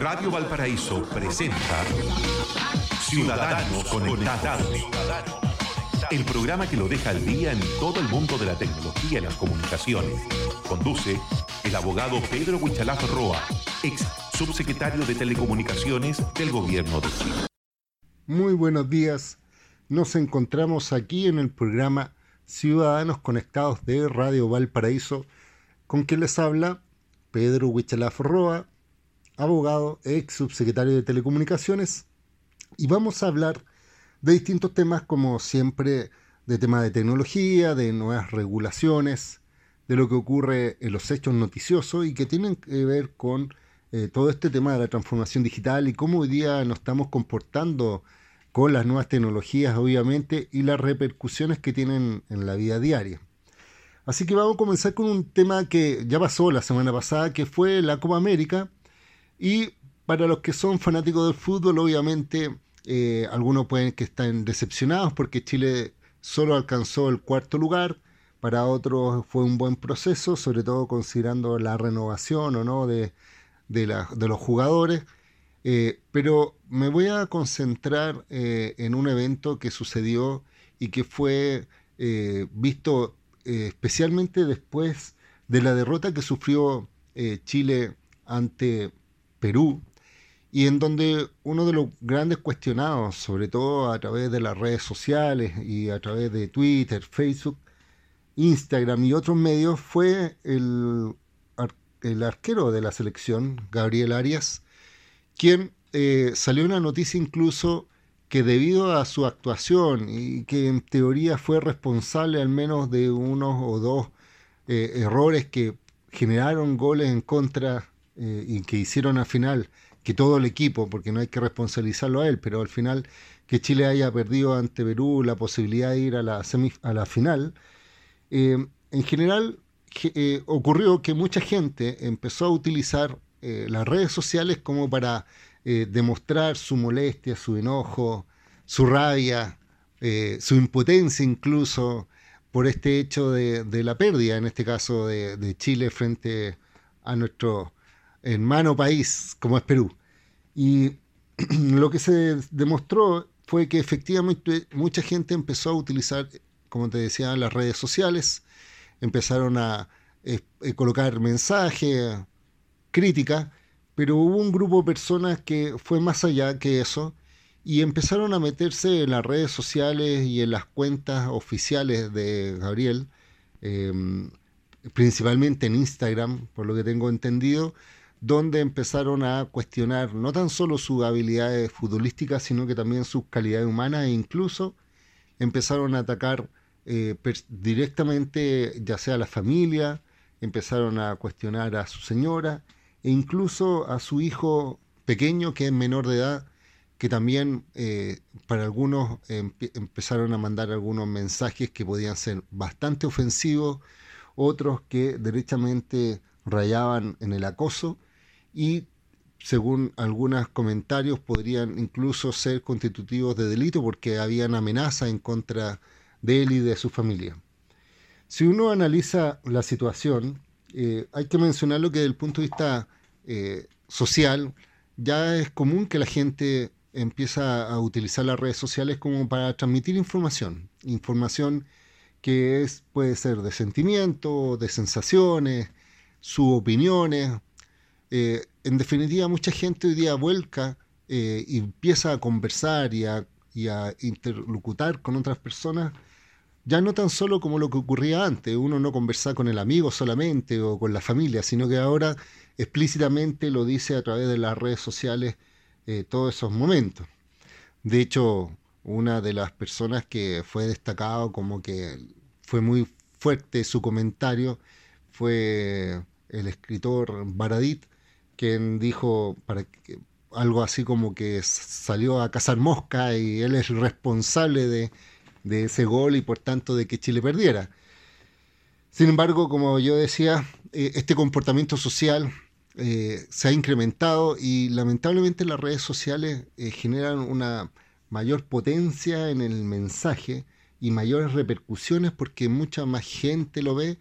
Radio Valparaíso presenta Ciudadanos Conectados. El programa que lo deja al día en todo el mundo de la tecnología y las comunicaciones. Conduce el abogado Pedro Huichalaf Roa, ex subsecretario de Telecomunicaciones del Gobierno de Chile. Muy buenos días. Nos encontramos aquí en el programa Ciudadanos Conectados de Radio Valparaíso, con quien les habla Pedro Huichalaf Roa, abogado, ex subsecretario de Telecomunicaciones, y vamos a hablar de distintos temas como siempre de temas de tecnología, de nuevas regulaciones, de lo que ocurre en los hechos noticiosos y que tienen que ver con eh, todo este tema de la transformación digital y cómo hoy día nos estamos comportando con las nuevas tecnologías, obviamente, y las repercusiones que tienen en la vida diaria. Así que vamos a comenzar con un tema que ya pasó la semana pasada, que fue la Copa América, y para los que son fanáticos del fútbol, obviamente eh, algunos pueden que estén decepcionados porque Chile solo alcanzó el cuarto lugar, para otros fue un buen proceso, sobre todo considerando la renovación o no de, de, los jugadores. Eh, pero me voy a concentrar eh, en un evento que sucedió y que fue visto especialmente después de la derrota que sufrió Chile ante Perú, y en donde uno de los grandes cuestionados, sobre todo a través de las redes sociales y a través de Twitter, Facebook, Instagram y otros medios, fue el, arquero de la selección, Gabriel Arias, quien eh, salió una noticia incluso que debido a su actuación y que en teoría fue responsable al menos de unos o dos eh, errores que generaron goles en contra eh, y que hicieron al final que todo el equipo, porque no hay que responsabilizarlo a él, pero al final que Chile haya perdido ante Perú la posibilidad de ir a la, a la final, eh, en general eh, ocurrió que mucha gente empezó a utilizar las redes sociales como para demostrar su molestia, su enojo, su rabia, su impotencia incluso por este hecho de, la pérdida, en este caso de, de Chile frente a nuestro hermano país como es Perú. Y lo que se demostró fue que efectivamente mucha gente empezó a utilizar, como te decía, las redes sociales, empezaron a eh, eh, colocar mensajes, críticas, pero hubo un grupo de personas que fue más allá que eso y empezaron a meterse en las redes sociales y en las cuentas oficiales de Gabriel, em, principalmente en Instagram, por lo que tengo entendido, donde empezaron a cuestionar no tan solo sus habilidades futbolísticas, sino que también sus calidades humanas e incluso empezaron a atacar eh, directamente ya sea a la familia, empezaron a cuestionar a su señora e incluso a su hijo pequeño que es menor de edad, que también eh, para algunos empezaron a mandar algunos mensajes que podían ser bastante ofensivos, otros que derechamente rayaban en el acoso y según algunos comentarios podrían incluso ser constitutivos de delito porque habían amenazas en contra de él y de su familia. Si uno analiza la situación, eh, hay que mencionarlo que desde el punto de vista eh, social ya es común que la gente empieza a utilizar las redes sociales como para transmitir información, información que es, puede ser de sentimientos, de sensaciones, sus opiniones, eh, en definitiva, mucha gente hoy día vuelca eh, y empieza a conversar y a, interlocutar con otras personas, ya no tan solo como lo que ocurría antes, uno no conversaba con el amigo solamente o con la familia, sino que ahora explícitamente lo dice a través de las redes sociales eh, todos esos momentos. De hecho, una de las personas que fue destacado como que fue muy fuerte su comentario fue el escritor Baradit, quien dijo para que, algo así como que salió a cazar mosca y él es responsable de, ese gol y por tanto de que Chile perdiera. Sin embargo, como yo decía, eh, este comportamiento social eh, se ha incrementado y lamentablemente las redes sociales eh, generan una mayor potencia en el mensaje y mayores repercusiones porque mucha más gente lo ve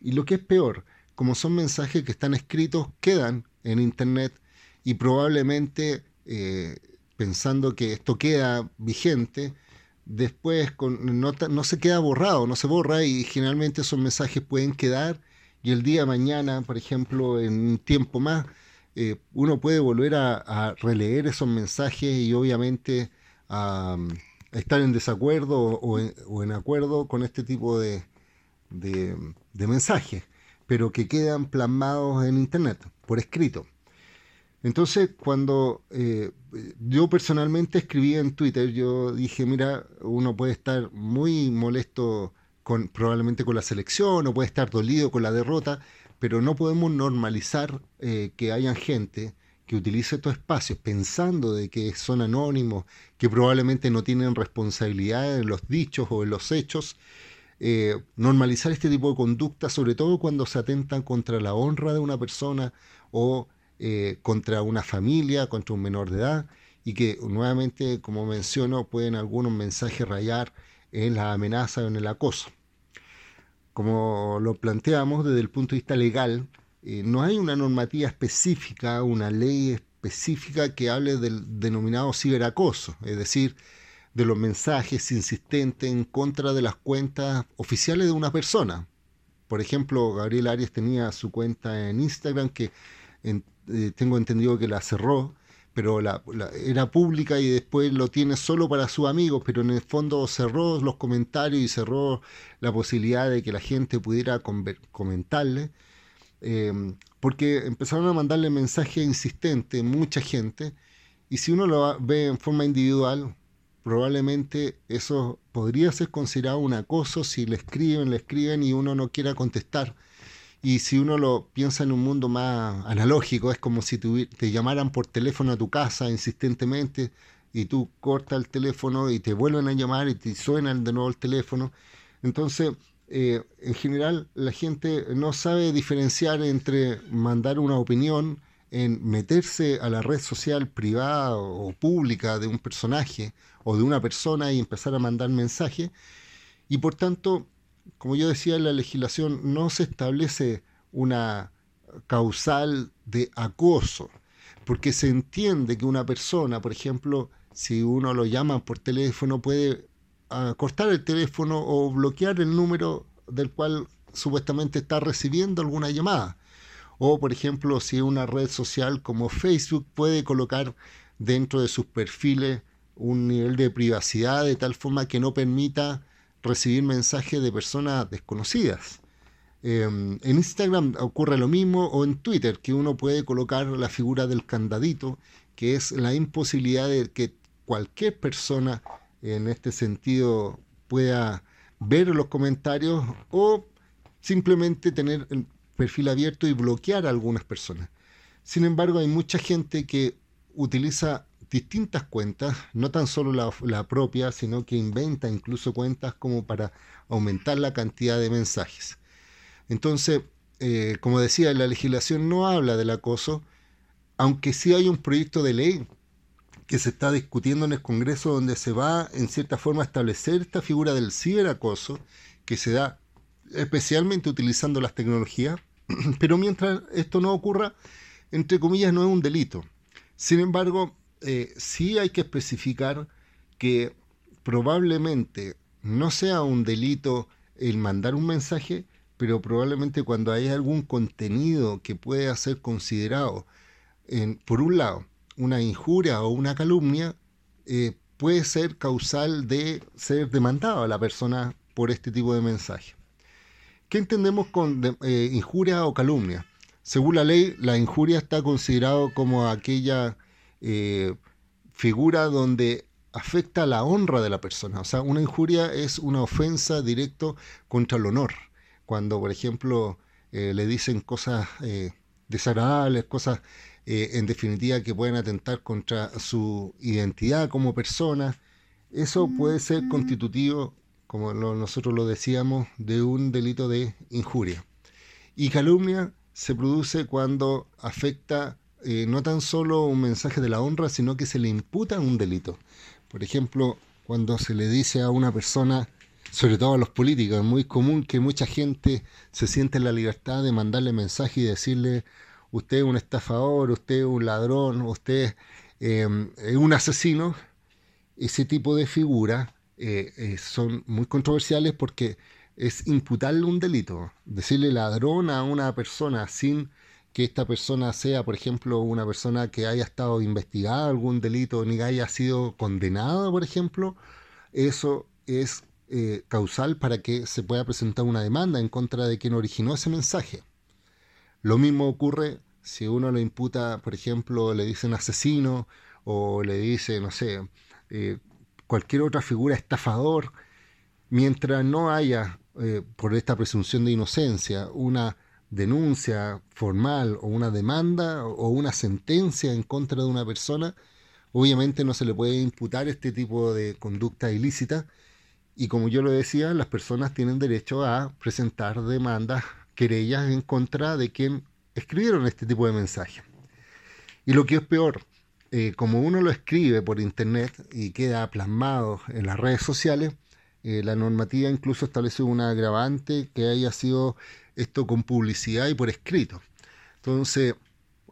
y lo que es peor, como son mensajes que están escritos, quedan en Internet y probablemente eh, pensando que esto queda vigente, después no, se queda borrado, no se borra y generalmente esos mensajes pueden quedar y el día de mañana, por ejemplo, en un tiempo más, eh, uno puede volver a, releer esos mensajes y obviamente a, estar en desacuerdo o en, acuerdo con este tipo de, de mensajes, pero que quedan plasmados en Internet, por escrito. Entonces, cuando eh, yo personalmente escribí en Twitter, yo dije, mira, uno puede estar muy molesto con, probablemente con la selección o puede estar dolido con la derrota, pero no podemos normalizar eh, que hayan gente que utilice estos espacios pensando de que son anónimos, que probablemente no tienen responsabilidad en los dichos o en los hechos. Eh, normalizar este tipo de conducta, sobre todo cuando se atentan contra la honra de una persona o eh, contra una familia, contra un menor de edad, y que nuevamente, como menciono, pueden algunos mensajes rayar en la amenaza o en el acoso. Como lo planteamos desde el punto de vista legal, eh, no hay una normativa específica, una ley específica que hable del denominado ciberacoso, es decir, de los mensajes insistentes en contra de las cuentas oficiales de una persona. Por ejemplo, Gabriel Arias tenía su cuenta en Instagram que eh, tengo entendido que la cerró, pero era pública y después lo tiene solo para sus amigos, pero en el fondo cerró los comentarios y cerró la posibilidad de que la gente pudiera comentarle, eh, porque empezaron a mandarle mensajes insistentes, mucha gente, y si uno lo ve en forma individual, probablemente eso podría ser considerado un acoso si le escriben, le escriben y uno no quiera contestar y si uno lo piensa en un mundo más analógico, es como si te llamaran por teléfono a tu casa insistentemente y tú cortas el teléfono y te vuelven a llamar y te suenan de nuevo el teléfono. Entonces, eh, en general, la gente no sabe diferenciar entre mandar una opinión en meterse a la red social privada o pública de un personaje o de una persona y empezar a mandar mensajes. Y por tanto, como yo decía, en la legislación no se establece una causal de acoso, porque se entiende que una persona, por ejemplo, si uno lo llama por teléfono, puede ah, cortar el teléfono o bloquear el número del cual supuestamente está recibiendo alguna llamada. O, por ejemplo, si una red social como Facebook puede colocar dentro de sus perfiles un nivel de privacidad de tal forma que no permita recibir mensajes de personas desconocidas. Em, en Instagram ocurre lo mismo o en Twitter, que uno puede colocar la figura del candadito, que es la imposibilidad de que cualquier persona en este sentido pueda ver los comentarios o simplemente tener el perfil abierto y bloquear a algunas personas. Sin embargo, hay mucha gente que utiliza distintas cuentas, no tan solo la, propia, sino que inventa incluso cuentas como para aumentar la cantidad de mensajes. Entonces, eh, como decía, la legislación no habla del acoso, aunque sí hay un proyecto de ley que se está discutiendo en el Congreso donde se va en cierta forma a establecer esta figura del ciberacoso que se da especialmente utilizando las tecnologías, pero mientras esto no ocurra, entre comillas, no es un delito. Sin embargo, eh, sí hay que especificar que probablemente no sea un delito el mandar un mensaje, pero probablemente cuando hay algún contenido que pueda ser considerado, en, por un lado, una injuria o una calumnia, eh, puede ser causal de ser demandado a la persona por este tipo de mensaje. ¿Qué entendemos con eh, injuria o calumnia? Según la ley, la injuria está considerado como aquella eh, figura donde afecta la honra de la persona. O sea, una injuria es una ofensa directa contra el honor. Cuando, por ejemplo, eh, le dicen cosas eh, desagradables, cosas en definitiva que pueden atentar contra su identidad como persona, eso puede ser constitutivo, como nosotros lo decíamos, de un delito de injuria. Y calumnia se produce cuando afecta eh, no tan solo un mensaje de la honra, sino que se le imputa un delito. Por ejemplo, cuando se le dice a una persona, sobre todo a los políticos, es muy común que mucha gente se siente en la libertad de mandarle mensaje y decirle, usted es un estafador, usted es un ladrón, usted em, es un asesino, ese tipo de figuras eh, eh, son muy controversiales porque es imputarle un delito. Decirle ladrón a una persona sin que esta persona sea, por ejemplo, una persona que haya estado investigada algún delito ni que haya sido condenada, por ejemplo, eso es eh, causal para que se pueda presentar una demanda en contra de quien originó ese mensaje. Lo mismo ocurre si uno le imputa, por ejemplo, le dicen asesino o le dice, no sé, eh, cualquier otra figura estafador, mientras no haya, eh, por esta presunción de inocencia, una denuncia formal o una demanda o una sentencia en contra de una persona, obviamente no se le puede imputar este tipo de conducta ilícita y como yo lo decía, las personas tienen derecho a presentar demandas, querellas en contra de quien escribieron este tipo de mensajes. Y lo que es peor, eh, como uno lo escribe por internet y queda plasmado en las redes sociales, eh, la normativa incluso establece una agravante que haya sido esto con publicidad y por escrito. Entonces,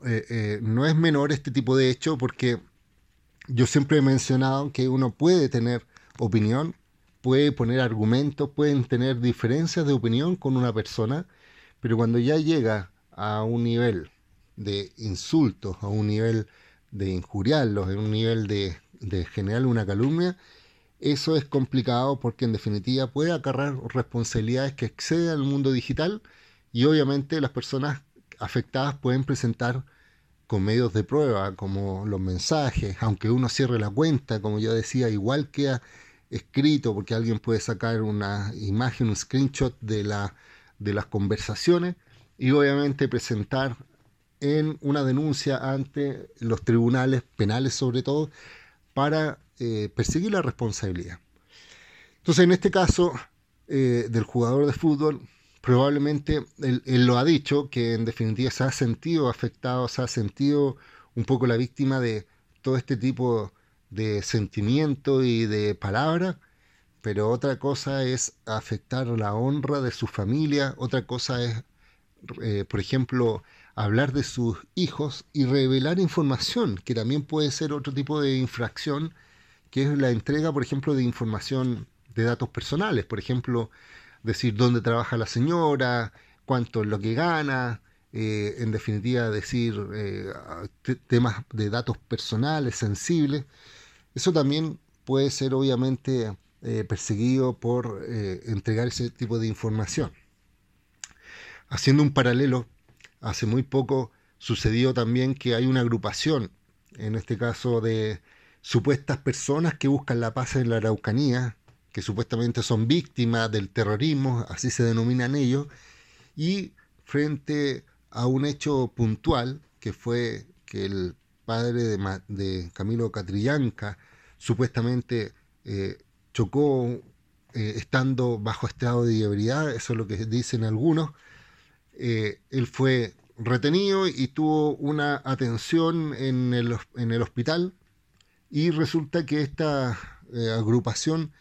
eh, no es menor este tipo de hecho porque yo siempre he mencionado que uno puede tener opinión, puede poner argumentos, pueden tener diferencias de opinión con una persona, pero cuando ya llega a un nivel de insultos, a un nivel de injuriarlos, a un nivel de, de generar una calumnia, eso es complicado porque en definitiva puede acarrear responsabilidades que exceden al mundo digital y obviamente las personas afectadas pueden presentar con medios de prueba como los mensajes, aunque uno cierre la cuenta, como yo decía, igual queda escrito porque alguien puede sacar una imagen, un screenshot de, la, de las conversaciones y obviamente presentar en una denuncia ante los tribunales penales sobre todo para eh, perseguir la responsabilidad. Entonces en este caso eh, del jugador de fútbol, probablemente él, lo ha dicho, que en definitiva se ha sentido afectado, se ha sentido un poco la víctima de todo este tipo de sentimiento y de palabra, pero otra cosa es afectar la honra de su familia, otra cosa es eh, por ejemplo, hablar de sus hijos y revelar información, que también puede ser otro tipo de infracción, que es la entrega, por ejemplo, de información de datos personales, por ejemplo, decir dónde trabaja la señora, cuánto es lo que gana, eh, en definitiva decir eh, temas de datos personales, sensibles. Eso también puede ser obviamente perseguido por entregar ese tipo de información. Haciendo un paralelo, hace muy poco sucedió también que hay una agrupación, en este caso de supuestas personas que buscan la paz en la Araucanía, que supuestamente son víctimas del terrorismo, así se denominan ellos, y frente a un hecho puntual, que fue que el padre de, Camilo Catrillanca supuestamente eh, chocó eh, estando bajo estado de ebriedad, eso es lo que dicen algunos, eh, él fue retenido y tuvo una atención en el, hospital y resulta que esta eh, agrupación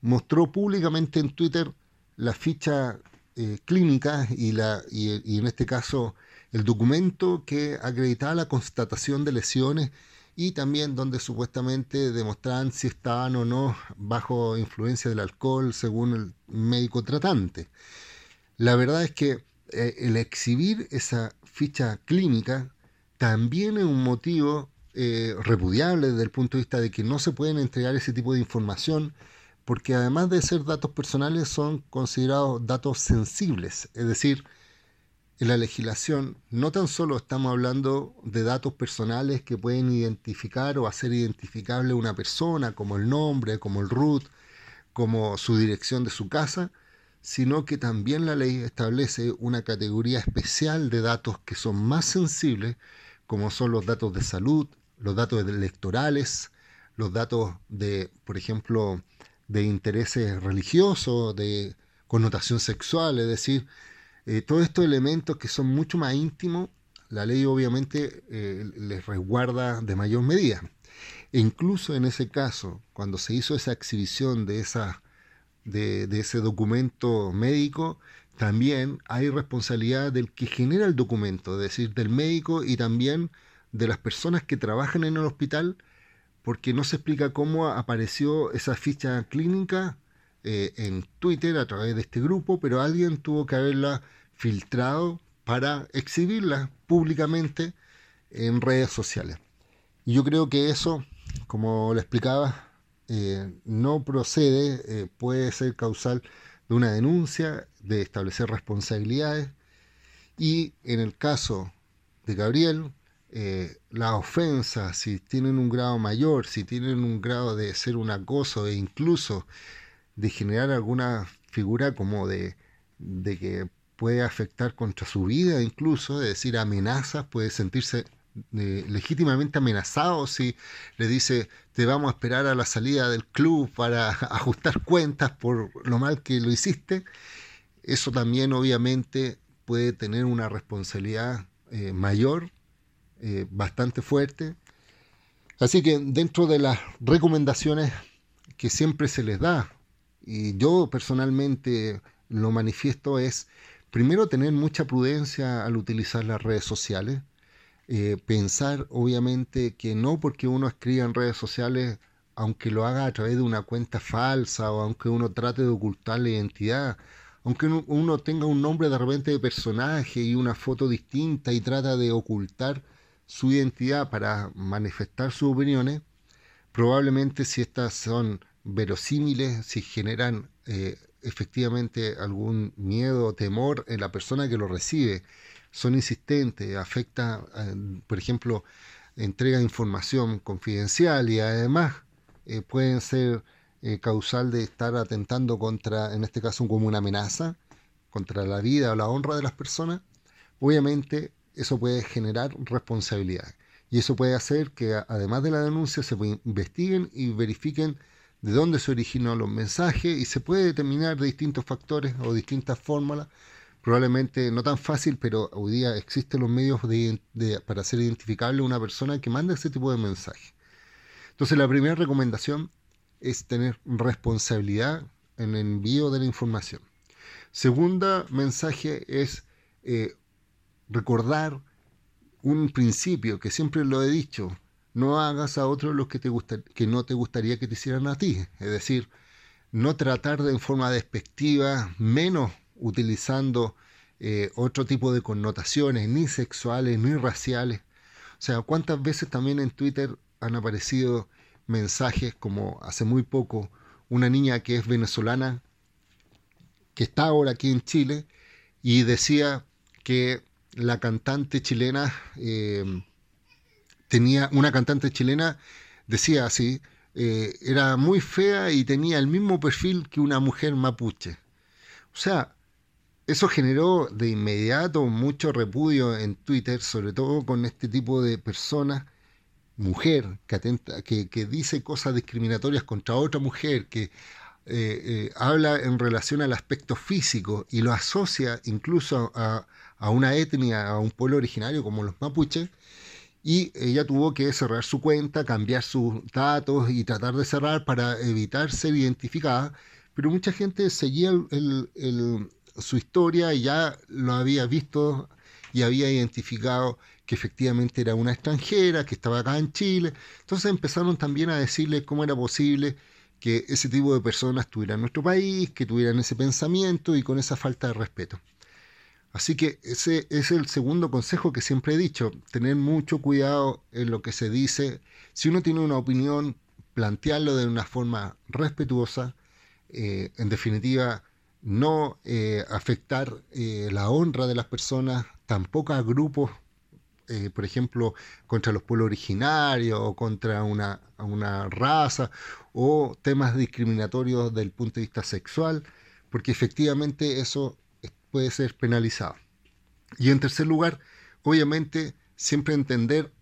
mostró públicamente en Twitter la ficha eh, clínica y, la, y, en este caso el documento que acreditaba la constatación de lesiones y también donde supuestamente demostraban si estaban o no bajo influencia del alcohol según el médico tratante. La verdad es que eh, el exhibir esa ficha clínica también es un motivo eh, repudiable desde el punto de vista de que no se pueden entregar ese tipo de información porque además de ser datos personales son considerados datos sensibles, es decir, en la legislación no tan solo estamos hablando de datos personales que pueden identificar o hacer identificable una persona, como el nombre, como el root, como su dirección de su casa, sino que también la ley establece una categoría especial de datos que son más sensibles, como son los datos de salud, los datos electorales, los datos de, por ejemplo, de intereses religiosos, de connotación sexual, es decir, eh, todos estos elementos que son mucho más íntimos, la ley obviamente eh, les resguarda de mayor medida. E incluso en ese caso, cuando se hizo esa exhibición de esa de, ese documento médico, también hay responsabilidad del que genera el documento, es decir, del médico y también de las personas que trabajan en el hospital, porque no se explica cómo apareció esa ficha clínica eh, en Twitter a través de este grupo, pero alguien tuvo que haberla filtrado para exhibirla públicamente en redes sociales. Y yo creo que eso, como le explicaba, eh, no procede, eh, puede ser causal de una denuncia, de establecer responsabilidades. Y en el caso de Gabriel, eh, las ofensas, si tienen un grado mayor, si tienen un grado de ser un acoso e incluso de generar alguna figura como de, de que puede afectar contra su vida, incluso, es decir, amenazas, puede sentirse legítimamente amenazado si le dice te vamos a esperar a la salida del club para ajustar cuentas por lo mal que lo hiciste, eso también obviamente puede tener una responsabilidad eh, mayor, eh, bastante fuerte. Así que dentro de las recomendaciones que siempre se les da, y yo personalmente lo manifiesto, es primero tener mucha prudencia al utilizar las redes sociales eh, pensar obviamente que no porque uno escriba en redes sociales, aunque lo haga a través de una cuenta falsa o aunque uno trate de ocultar la identidad, aunque uno tenga un nombre de repente de personaje y una foto distinta y trata de ocultar su identidad para manifestar sus opiniones, probablemente si estas son verosímiles, si generan eh, efectivamente algún miedo o temor en la persona que lo recibe, son insistentes, afecta, eh, por ejemplo, entrega información confidencial y además eh, pueden ser eh, causal de estar atentando contra, en este caso, como una amenaza contra la vida o la honra de las personas, obviamente eso puede generar responsabilidad. Y eso puede hacer que además de la denuncia se investiguen y verifiquen de dónde se originó los mensajes y se puede determinar de distintos factores o distintas fórmulas probablemente no tan fácil, pero hoy día existen los medios para hacer identificable una persona que manda ese tipo de mensaje. Entonces la primera recomendación es tener responsabilidad en el envío de la información. Segunda mensaje es eh, recordar un principio que siempre lo he dicho, no hagas a otros lo que, te gusta, que no te gustaría que te hicieran a ti. Es decir, no tratar de forma despectiva, menos utilizando eh, otro tipo de connotaciones, ni sexuales, ni raciales. O sea, ¿cuántas veces también en Twitter han aparecido mensajes como hace muy poco una niña que es venezolana, que está ahora aquí en Chile, y decía que la cantante chilena eh, tenía, una cantante chilena decía así, eh, era muy fea y tenía el mismo perfil que una mujer mapuche. O sea, eso generó de inmediato mucho repudio en Twitter, sobre todo con este tipo de personas, mujer, que, atenta, que, dice cosas discriminatorias contra otra mujer, que eh, eh, habla en relación al aspecto físico y lo asocia incluso a, a, una etnia, a un pueblo originario como los mapuches, y ella tuvo que cerrar su cuenta, cambiar sus datos y tratar de cerrar para evitar ser identificada, pero mucha gente seguía el, su historia y ya lo había visto y había identificado que efectivamente era una extranjera, que estaba acá en Chile. Entonces empezaron también a decirle cómo era posible que ese tipo de personas estuvieran en nuestro país, que tuvieran ese pensamiento y con esa falta de respeto. Así que ese es el segundo consejo que siempre he dicho, tener mucho cuidado en lo que se dice. Si uno tiene una opinión, plantearlo de una forma respetuosa, eh, en definitiva, no eh, afectar eh, la honra de las personas, tampoco a grupos, eh, por ejemplo, contra los pueblos originarios o contra una, una raza o temas discriminatorios del punto de vista sexual, porque efectivamente eso puede ser penalizado. Y en tercer lugar, obviamente, siempre entender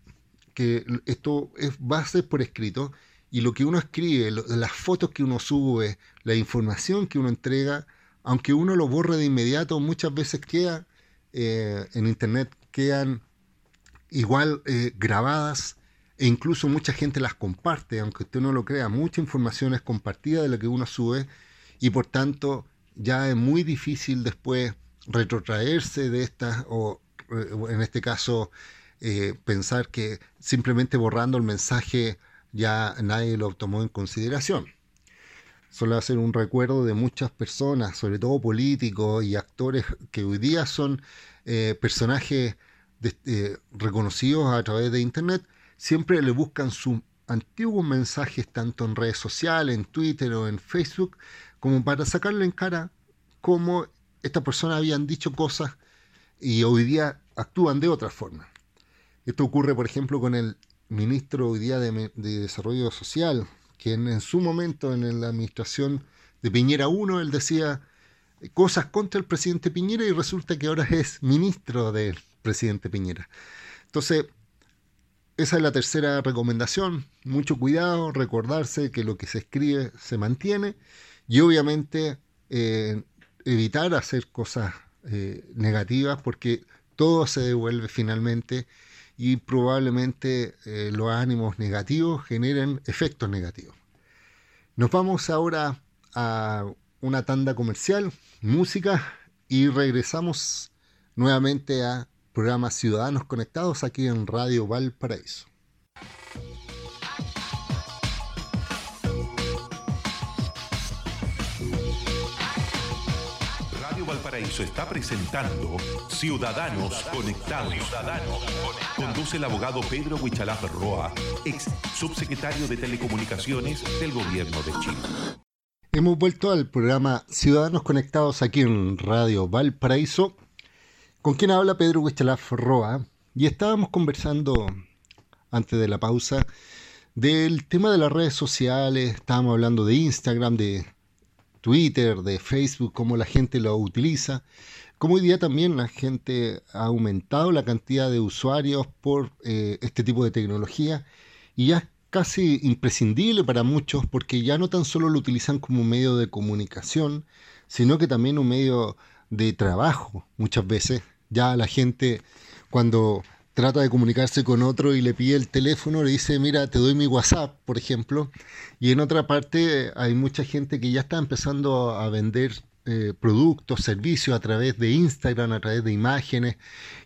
que esto es base por escrito y lo que uno escribe, las fotos que uno sube, la información que uno entrega, aunque uno lo borre de inmediato, muchas veces queda eh, en internet, quedan igual eh, grabadas e incluso mucha gente las comparte, aunque usted no lo crea, mucha información es compartida de lo que uno sube y por tanto ya es muy difícil después retrotraerse de estas o en este caso pensar que simplemente borrando el mensaje ya nadie lo tomó en consideración. Solo hacer un recuerdo de muchas personas, sobre todo políticos y actores que hoy día son personajes reconocidos a través de Internet, siempre le buscan sus antiguos mensajes tanto en redes sociales, en Twitter o en Facebook, como para sacarle en cara cómo estas personas habían dicho cosas y hoy día actúan de otra forma. Esto ocurre, por ejemplo, con el ministro hoy día de, Desarrollo Social, que en, su momento en la administración de Piñera 1, él decía cosas contra el presidente Piñera y resulta que ahora es ministro del presidente Piñera. Entonces, esa es la tercera recomendación. Mucho cuidado, recordarse que lo que se escribe se mantiene y obviamente eh, evitar hacer cosas eh, negativas porque todo se devuelve finalmente y probablemente eh, los ánimos negativos generen efectos negativos. Nos vamos ahora a una tanda comercial, música y regresamos nuevamente a programa Ciudadanos Conectados aquí en Radio Valparaíso. Valparaíso está presentando Ciudadanos Conectados. Conduce el abogado Pedro Huichalaf Roa, ex subsecretario de Telecomunicaciones del Gobierno de Chile. Hemos vuelto al programa Ciudadanos Conectados aquí en Radio Valparaíso con quien habla Pedro Huichalaf Roa, y estábamos conversando antes de la pausa del tema de las redes sociales, estábamos hablando de Instagram, de Twitter, de Facebook, cómo la gente lo utiliza, cómo hoy día también la gente ha aumentado la cantidad de usuarios por eh, este tipo de tecnología y ya es casi imprescindible para muchos porque ya no tan solo lo utilizan como medio de comunicación, sino que también un medio de trabajo muchas veces. Ya la gente cuando trata de comunicarse con otro y le pide el teléfono, le dice, mira, te doy mi WhatsApp, por ejemplo. Y en otra parte hay mucha gente que ya está empezando a vender eh, productos, servicios a través de Instagram, a través de imágenes,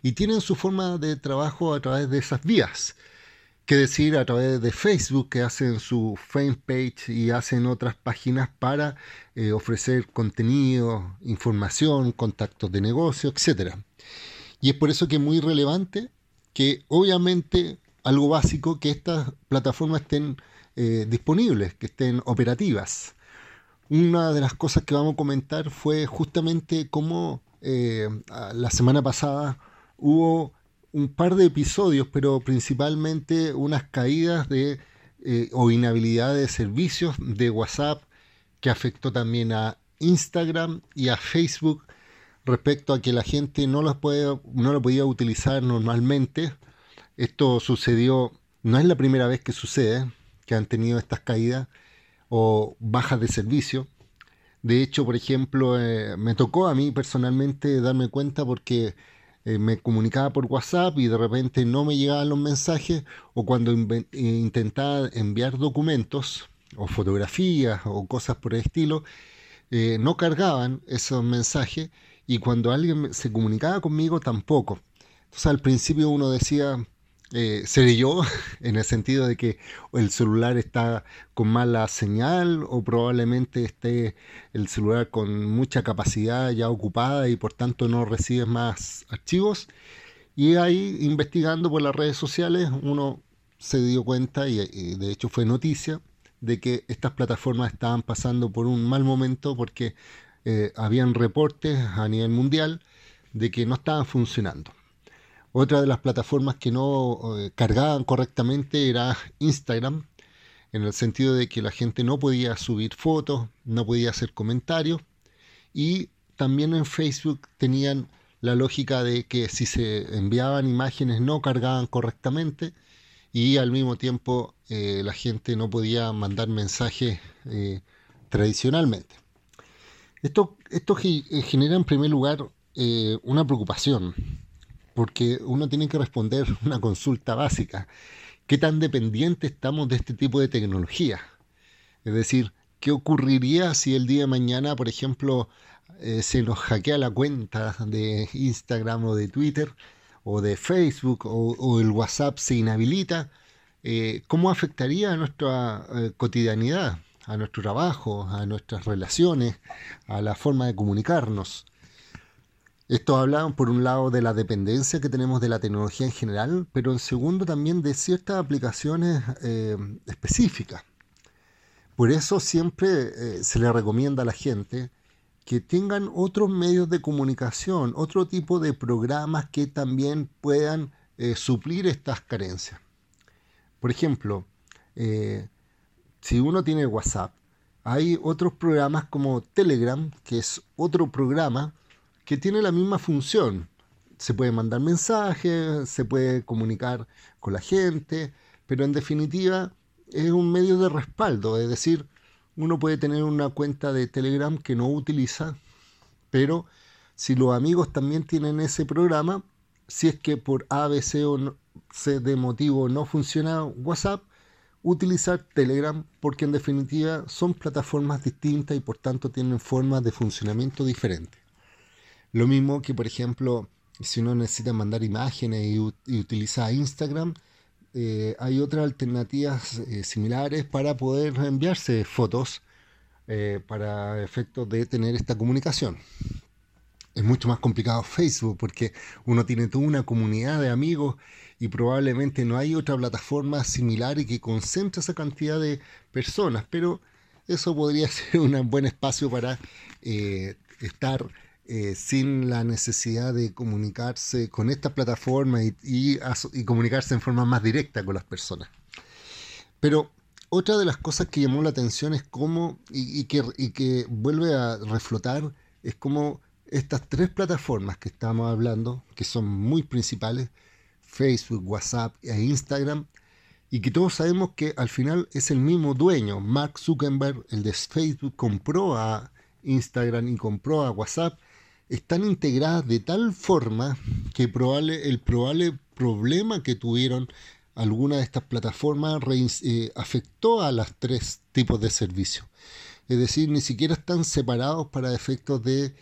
y tienen su forma de trabajo a través de esas vías que decir a través de Facebook que hacen su fanpage y hacen otras páginas para eh, ofrecer contenido, información, contactos de negocio, etc. Y es por eso que es muy relevante que obviamente algo básico que estas plataformas estén eh, disponibles, que estén operativas. Una de las cosas que vamos a comentar fue justamente cómo eh, la semana pasada hubo un par de episodios, pero principalmente unas caídas de eh, o inhabilidad de servicios de WhatsApp que afectó también a Instagram y a Facebook respecto a que la gente no las puede, no lo podía utilizar normalmente. Esto sucedió, no es la primera vez que sucede, que han tenido estas caídas o bajas de servicio. De hecho, por ejemplo, eh, me tocó a mí personalmente darme cuenta porque eh, me comunicaba por WhatsApp y de repente no me llegaban los mensajes o cuando intentaba enviar documentos o fotografías o cosas por el estilo, eh, no cargaban esos mensajes y cuando alguien se comunicaba conmigo tampoco. Entonces al principio uno decía, eh, seré yo, en el sentido de que el celular está con mala señal o probablemente esté el celular con mucha capacidad ya ocupada y por tanto no recibe más archivos. Y ahí investigando por las redes sociales uno se dio cuenta y, de hecho fue noticia de que estas plataformas estaban pasando por un mal momento porque eh, habían reportes a nivel mundial de que no estaban funcionando. Otra de las plataformas que no eh, cargaban correctamente era Instagram, en el sentido de que la gente no podía subir fotos, no podía hacer comentarios, y también en Facebook tenían la lógica de que si se enviaban imágenes no cargaban correctamente y al mismo tiempo eh, la gente no podía mandar mensajes tradicionalmente. Esto, esto genera en primer lugar una preocupación porque uno tiene que responder una consulta básica. ¿Qué tan dependientes estamos de este tipo de tecnología? Es decir, ¿qué ocurriría si el día de mañana, por ejemplo, eh, se nos hackea la cuenta de Instagram o de Twitter o de Facebook o, el WhatsApp se inhabilita, eh, ¿cómo afectaría a nuestra cotidianidad, a nuestro trabajo, a nuestras relaciones, a la forma de comunicarnos? Esto habla, por un lado, de la dependencia que tenemos de la tecnología en general, pero en segundo también de ciertas aplicaciones eh, específicas. Por eso siempre eh, se le recomienda a la gente que tengan otros medios de comunicación, otro tipo de programas que también puedan eh, suplir estas carencias. Por ejemplo, si uno tiene WhatsApp, hay otros programas como Telegram, que es otro programa que tiene la misma función. Se puede mandar mensajes, se puede comunicar con la gente, pero en definitiva es un medio de respaldo, es decir, uno puede tener una cuenta de Telegram que no utiliza, pero si los amigos también tienen ese programa, si es que por A, B, C o C de motivo no funciona WhatsApp, utilizar Telegram porque en definitiva son plataformas distintas y por tanto tienen formas de funcionamiento diferentes. Lo mismo que, por ejemplo, si uno necesita mandar imágenes y, utiliza Instagram, eh, hay otras alternativas eh, similares para poder enviarse fotos eh, para efectos de tener esta comunicación. Es mucho más complicado Facebook porque uno tiene toda una comunidad de amigos y probablemente no hay otra plataforma similar y que concentre esa cantidad de personas, pero eso podría ser un buen espacio para estar eh, sin la necesidad de comunicarse con esta plataforma y, comunicarse en forma más directa con las personas. Pero otra de las cosas que llamó la atención es cómo, y, que, que vuelve a reflotar, es cómo estas tres plataformas que estamos hablando, que son muy principales, Facebook, WhatsApp e Instagram, y que todos sabemos que al final es el mismo dueño, Mark Zuckerberg, el de Facebook, compró a Instagram y compró a WhatsApp, están integradas de tal forma que probable, el probable problema que tuvieron alguna de estas plataformas eh, afectó a las tres tipos de servicios. Es decir, ni siquiera están separados para efectos de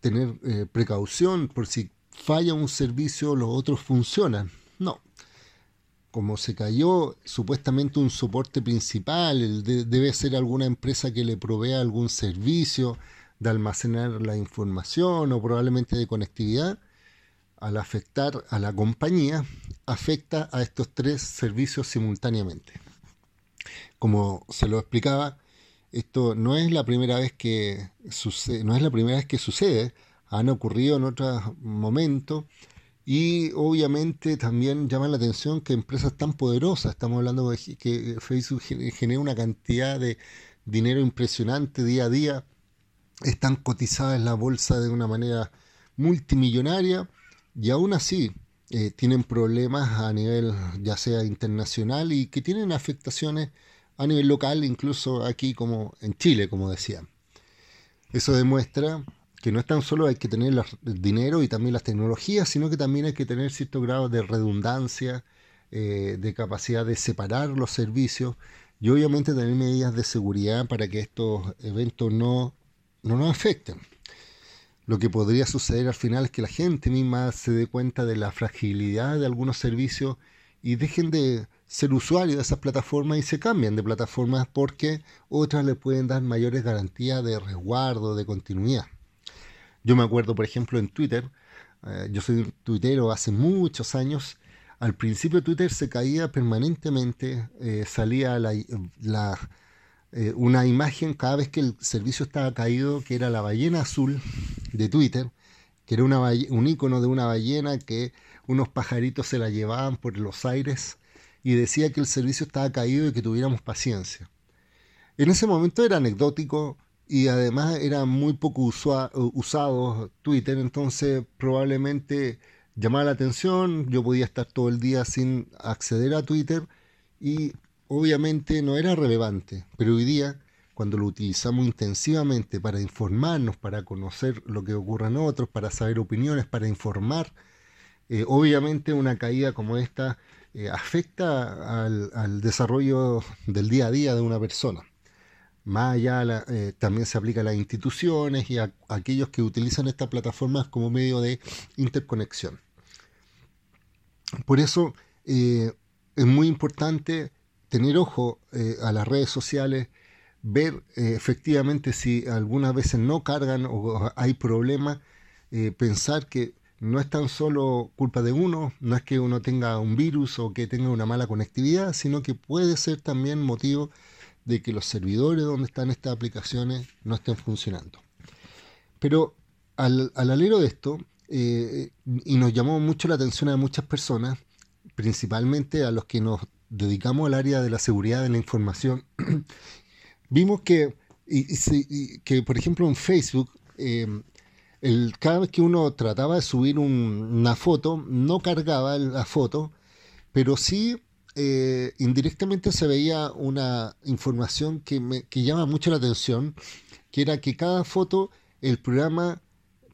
tener eh, precaución por si falla un servicio, los otros funcionan. No. Como se cayó supuestamente un soporte principal, debe ser alguna empresa que le provea algún servicio, de almacenar la información o probablemente de conectividad, al afectar a la compañía, afecta a estos tres servicios simultáneamente. Como se lo explicaba, esto no es la primera vez que sucede, no es la primera vez que sucede, han ocurrido en otros momentos y obviamente también llama la atención que empresas tan poderosas, estamos hablando de que Facebook genera una cantidad de dinero impresionante día a día, están cotizadas en la bolsa de una manera multimillonaria y aún así eh, tienen problemas a nivel ya sea internacional y que tienen afectaciones a nivel local, incluso aquí como en Chile, como decía. Eso demuestra que no es tan solo hay que tener el dinero y también las tecnologías, sino que también hay que tener cierto grado de redundancia, eh, de capacidad de separar los servicios y obviamente tener medidas de seguridad para que estos eventos no no nos afecten. Lo que podría suceder al final es que la gente misma se dé cuenta de la fragilidad de algunos servicios y dejen de ser usuarios de esas plataformas y se cambien de plataformas porque otras le pueden dar mayores garantías de resguardo, de continuidad. Yo me acuerdo, por ejemplo, en Twitter, eh, yo soy tuitero hace muchos años, al principio Twitter se caía permanentemente, eh, salía la, eh, una imagen cada vez que el servicio estaba caído, que era la ballena azul de Twitter, que era un icono de una ballena que unos pajaritos se la llevaban por los aires y decía que el servicio estaba caído y que tuviéramos paciencia. En ese momento era anecdótico y además era muy poco usado Twitter, entonces probablemente llamaba la atención, yo podía estar todo el día sin acceder a Twitter y obviamente no era relevante, pero hoy día, cuando lo utilizamos intensivamente para informarnos, para conocer lo que ocurre en otros, para saber opiniones, para informar, eh, obviamente una caída como esta eh, afecta al, desarrollo del día a día de una persona. Más allá eh, también se aplica a las instituciones y a, aquellos que utilizan estas plataformas como medio de interconexión. Por eso eh, es muy importante tener ojo eh, a las redes sociales, ver efectivamente si algunas veces no cargan o hay problemas, pensar que no es tan solo culpa de uno, no es que uno tenga un virus o que tenga una mala conectividad, sino que puede ser también motivo que los servidores donde están estas aplicaciones no estén funcionando. Pero al, alero de esto, eh, y nos llamó mucho la atención a muchas personas, principalmente a los que nos dedicamos al área de la seguridad de la información, vimos que, que, por ejemplo, en Facebook, eh, cada vez que uno trataba de subir una foto, no cargaba la foto, pero sí eh, indirectamente se veía una información que, me, que llama mucho la atención, que era que cada foto, el programa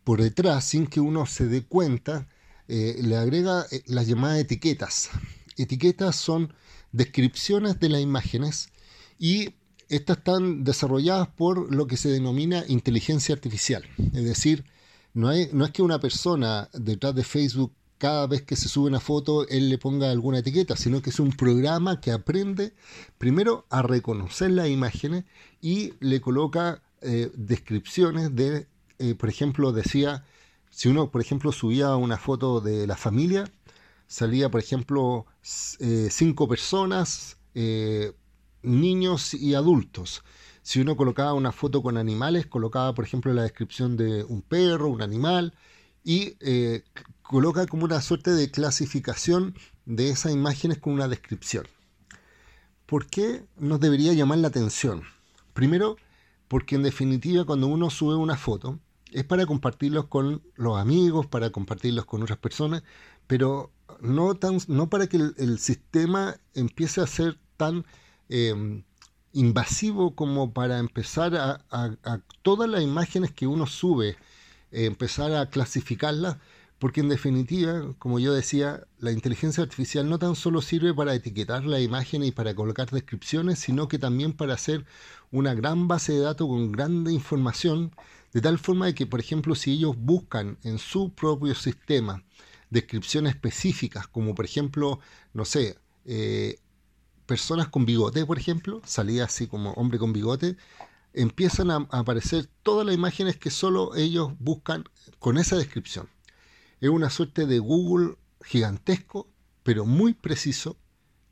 por detrás, sin que uno se dé cuenta, eh, le agrega eh, las llamadas etiquetas. Etiquetas son descripciones de las imágenes y estas están desarrolladas por lo que se denomina inteligencia artificial. Es decir, no, no es que una persona detrás de Facebook cada vez que se sube una foto él le ponga alguna etiqueta, sino que es un programa que aprende primero a reconocer las imágenes y le coloca eh, descripciones de, eh, por ejemplo, decía, si uno, por ejemplo, subía una foto de la familia, salía, por ejemplo, eh, cinco personas, niños y adultos. Si uno colocaba una foto con animales, colocaba, por ejemplo, la descripción de un perro, un animal, y coloca como una suerte de clasificación de esas imágenes con una descripción. ¿Por qué nos debería llamar la atención? Primero, porque en definitiva cuando uno sube una foto es para compartirlos con los amigos, para compartirlos con otras personas, pero no, tan, no para que el, sistema empiece a ser tan em, invasivo como para empezar a, todas las imágenes que uno sube, empezar a clasificarlas, porque en definitiva, como yo decía, la inteligencia artificial no tan solo sirve para etiquetar la imagen y para colocar descripciones, sino que también para hacer una gran base de datos con grande información, de tal forma de que, por ejemplo, si ellos buscan en su propio sistema descripciones específicas, como por ejemplo, no sé, eh, personas con bigote, por ejemplo, salía así como hombre con bigote, empiezan a, aparecer todas las imágenes que solo ellos buscan con esa descripción. Es una suerte de Google gigantesco, pero muy preciso,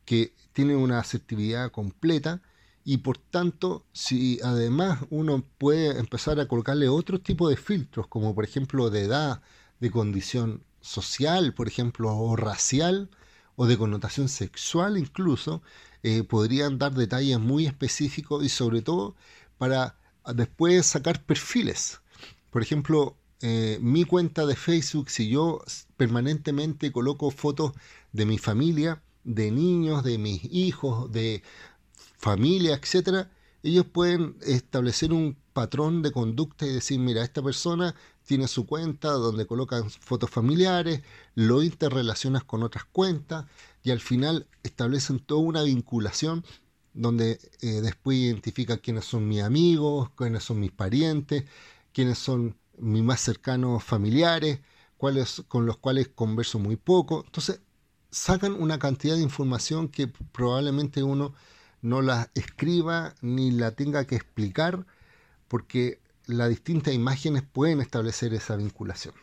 que tiene una asertividad completa y por tanto, si además uno puede empezar a colocarle otro tipo de filtros, como por ejemplo de edad, de condición social, por ejemplo, o racial, o de connotación sexual incluso, eh, podrían dar detalles muy específicos y sobre todo para después sacar perfiles. Por ejemplo, eh, mi cuenta de Facebook, si yo permanentemente coloco fotos de mi familia, de niños, de mis hijos, de familia, etcétera, ellos pueden establecer un patrón de conducta y decir, mira, esta persona tiene su cuenta donde colocan fotos familiares, lo interrelacionas con otras cuentas y al final establecen toda una vinculación donde eh, después identifica quiénes son mis amigos, quiénes son mis parientes, quiénes son mis más cercanos familiares, con los cuales converso muy poco. Entonces, sacan una cantidad de información que probablemente uno no la escriba ni la tenga que explicar porque las distintas imágenes pueden establecer esa vinculación.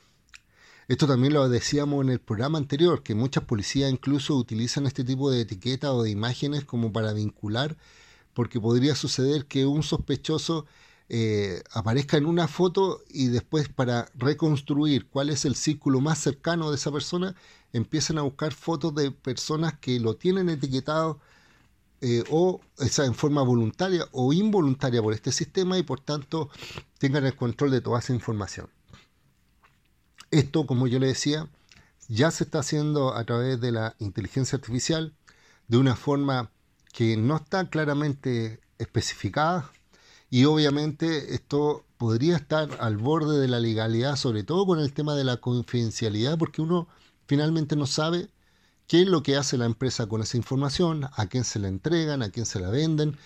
Esto también lo decíamos en el programa anterior, que muchas policías incluso utilizan este tipo de etiquetas o de imágenes como para vincular, porque podría suceder que un sospechoso eh, aparezca en una foto y después para reconstruir cuál es el círculo más cercano de esa persona, empiezan a buscar fotos de personas que lo tienen etiquetado eh, o esa en forma voluntaria o involuntaria por este sistema y por tanto tengan el control de toda esa información. Esto, como yo le decía, ya se está haciendo a través de la inteligencia artificial de una forma que no está claramente especificada y obviamente esto podría estar al borde de la legalidad, sobre todo con el tema de la confidencialidad, porque uno finalmente no sabe qué es lo que hace la empresa con esa información, a quién se la entregan, a quién se la venden,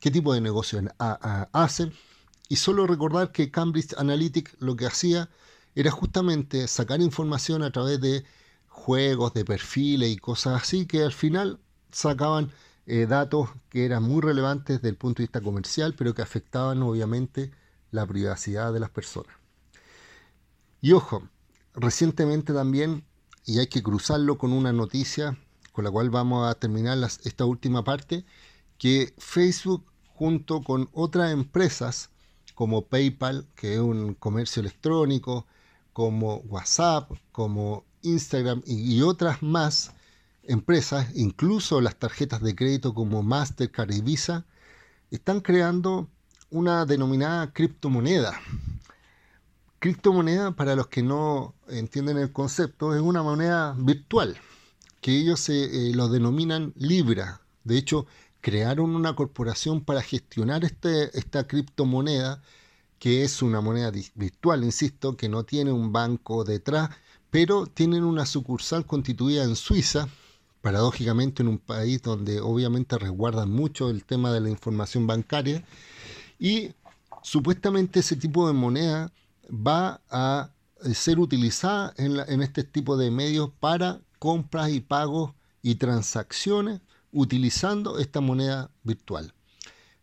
qué tipo de negocio hacen. Y solo recordar que Cambridge Analytic lo que hacía era justamente sacar información a través de juegos, de perfiles y cosas así, que al final sacaban eh, datos que eran muy relevantes desde el punto de vista comercial, pero que afectaban obviamente la privacidad de las personas. Y ojo, recientemente también, y hay que cruzarlo con una noticia con la cual vamos a terminar esta última parte, que Facebook junto con otras empresas como PayPal, que es un comercio electrónico, como WhatsApp, como Instagram y, otras más empresas, incluso las tarjetas de crédito como Mastercard y Visa, están creando una denominada criptomoneda. Criptomoneda, para los que no entienden el concepto, es una moneda virtual, que ellos eh, lo denominan Libra. De hecho, crearon una corporación para gestionar este, esta criptomoneda, que es una moneda virtual, insisto, que no tiene un banco detrás, pero tienen una sucursal constituida en Suiza, paradójicamente en un país donde obviamente resguardan mucho el tema de la información bancaria, y supuestamente ese tipo de moneda va a eh, ser utilizada en, este tipo de medios para compras y pagos y transacciones utilizando esta moneda virtual.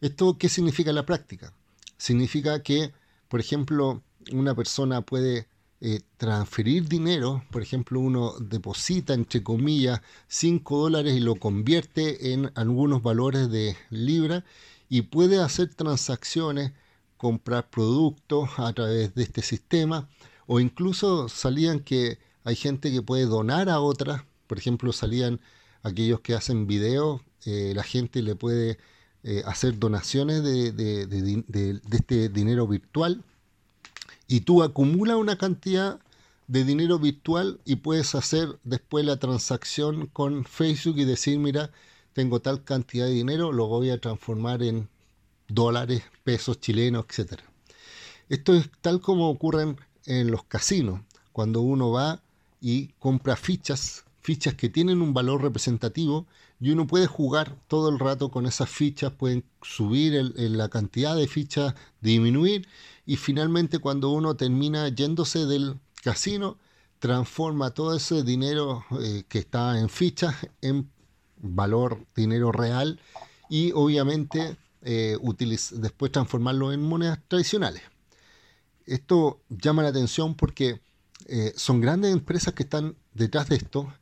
¿Esto qué significa en la práctica? Significa que, por ejemplo, una persona puede eh, transferir dinero, por ejemplo, uno deposita, entre comillas, 5 dólares y lo convierte en algunos valores de libra y puede hacer transacciones, comprar productos a través de este sistema. O incluso salían que hay gente que puede donar a otras, por ejemplo, salían aquellos que hacen videos, eh, la gente le puede eh, hacer donaciones de, de, este dinero virtual y tú acumulas una cantidad de dinero virtual y puedes hacer después la transacción con Facebook y decir, mira, tengo tal cantidad de dinero, lo voy a transformar en dólares, pesos chilenos, etc. Esto es tal como ocurre en los casinos, cuando uno va y compra fichas, fichas que tienen un valor representativo y uno puede jugar todo el rato con esas fichas, pueden subir la cantidad de fichas, disminuir y finalmente cuando uno termina yéndose del casino, transforma todo ese dinero eh, que está en fichas en valor, dinero real y obviamente eh, después transformarlo en monedas tradicionales. Esto llama la atención porque eh, son grandes empresas que están detrás de esto.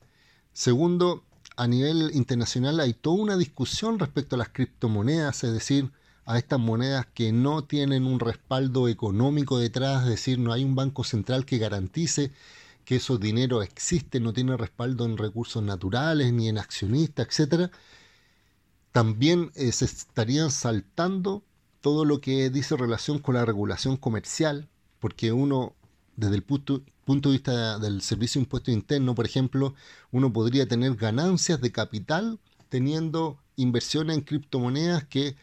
Segundo, a nivel internacional hay toda una discusión respecto a las criptomonedas, es decir, a estas monedas que no tienen un respaldo económico detrás, es decir, no hay un banco central que garantice que esos dineros existen, no tiene respaldo en recursos naturales ni en accionistas, etc. También eh, se estarían saltando todo lo que dice relación con la regulación comercial, porque uno, desde el punto, punto de vista del servicio de impuesto interno, por ejemplo, uno podría tener ganancias de capital teniendo inversiones en criptomonedas que,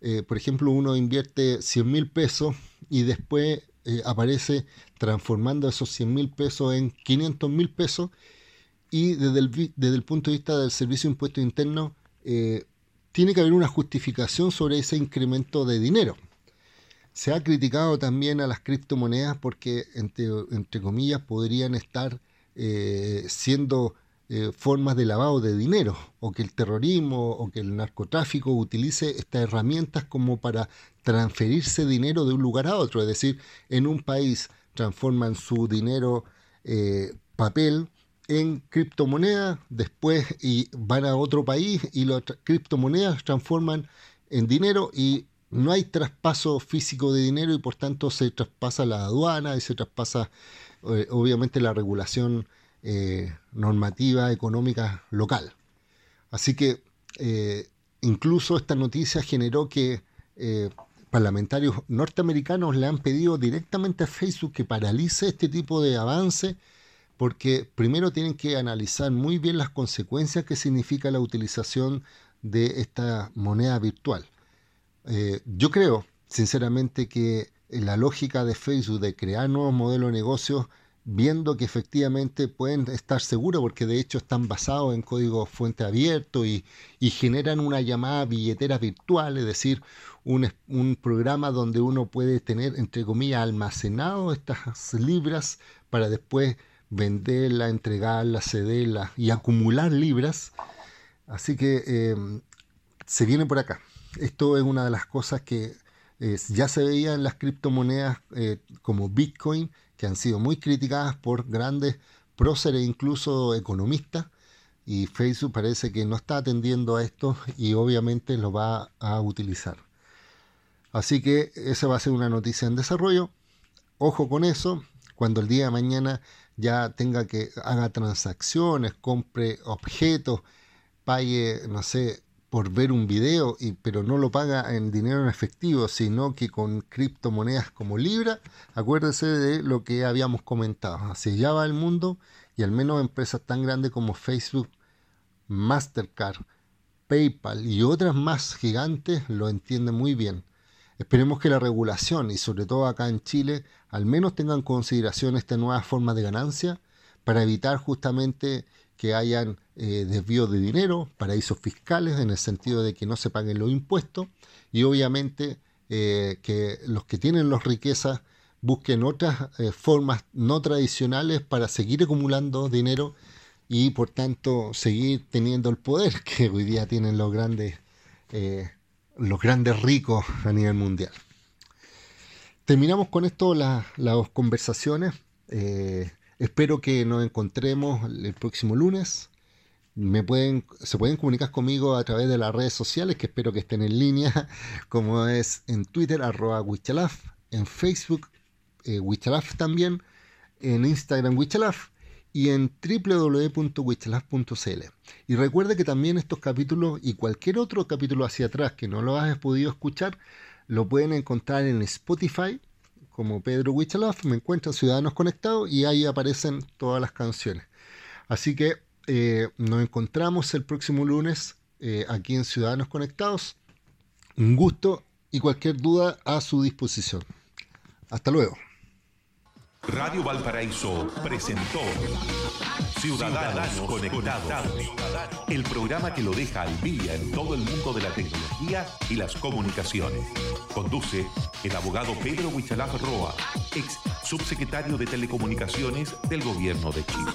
eh, por ejemplo, uno invierte 100 mil pesos y después eh, aparece transformando esos 100 mil pesos en 500 mil pesos y desde el, desde el, punto de vista del servicio de impuesto interno eh, tiene que haber una justificación sobre ese incremento de dinero. Se ha criticado también a las criptomonedas porque, entre, comillas, podrían estar eh, siendo eh, formas de lavado de dinero, o que el terrorismo o que el narcotráfico utilice estas herramientas como para transferirse dinero de un lugar a otro. Es decir, en un país transforman su dinero eh, papel en criptomonedas, después y van a otro país y las criptomonedas transforman en dinero y no hay traspaso físico de dinero y por tanto se traspasa la aduana y se traspasa eh, obviamente la regulación eh, normativa económica local. Así que eh, incluso esta noticia generó que parlamentarios norteamericanos le han pedido directamente a Facebook que paralice este tipo de avance porque primero tienen que analizar muy bien las consecuencias que significa la utilización de esta moneda virtual. Eh, yo creo, sinceramente, que la lógica de Facebook de crear nuevos modelos de negocios viendo que efectivamente pueden estar seguros porque de hecho están basados en código fuente abierto y, generan una llamada billetera virtual, es decir, un, programa donde uno puede tener, entre comillas, almacenado estas libras para después venderla, entregarla, cederla y acumular libras. Así que em, se viene por acá. Esto es una de las cosas que ya se veía en las criptomonedas eh, como Bitcoin que han sido muy criticadas por grandes próceres, incluso economistas, y Facebook parece que no está atendiendo a esto y obviamente lo va a utilizar. Así que esa va a ser una noticia en desarrollo. Ojo con eso, cuando el día de mañana ya tenga que haga transacciones, compre objetos, pague, no sé, por ver un video, y, pero no lo paga en dinero en efectivo, sino que con criptomonedas como Libra, acuérdese de lo que habíamos comentado. Así ya va el mundo y al menos empresas tan grandes como Facebook, Mastercard, PayPal y otras más gigantes lo entienden muy bien. Esperemos que la regulación y sobre todo acá en Chile al menos tengan consideración esta nueva forma de ganancia para evitar justamente que hayan eh, desvíos de dinero, paraísos fiscales, en el sentido de que no se paguen los impuestos, y obviamente eh, que los que tienen las riquezas busquen otras eh, formas no tradicionales para seguir acumulando dinero y por tanto seguir teniendo el poder que hoy día tienen los grandes, los grandes ricos a nivel mundial. Terminamos con esto las conversaciones. Espero que nos encontremos el próximo lunes. Me pueden, se pueden comunicar conmigo a través de las redes sociales, que espero que estén en línea, como es en Twitter, arroba Wichalaf, en Facebook, eh, Wichalaf también, en Instagram Wichalaf y en www.wichalaf.cl. Y recuerde que también estos capítulos y cualquier otro capítulo hacia atrás que no lo hayas podido escuchar, lo pueden encontrar en Spotify como Pedro Wichalaf, me encuentran Ciudadanos Conectados y ahí aparecen todas las canciones. Así que eh, nos encontramos el próximo lunes eh, aquí en Ciudadanos Conectados. Un gusto y cualquier duda a su disposición. Hasta luego. Radio Valparaíso presentó Ciudadanos Conectados, el programa que lo deja al día en todo el mundo de la tecnología y las comunicaciones. Conduce el abogado Pedro Huichalaf Roa, ex subsecretario de Telecomunicaciones del Gobierno de Chile.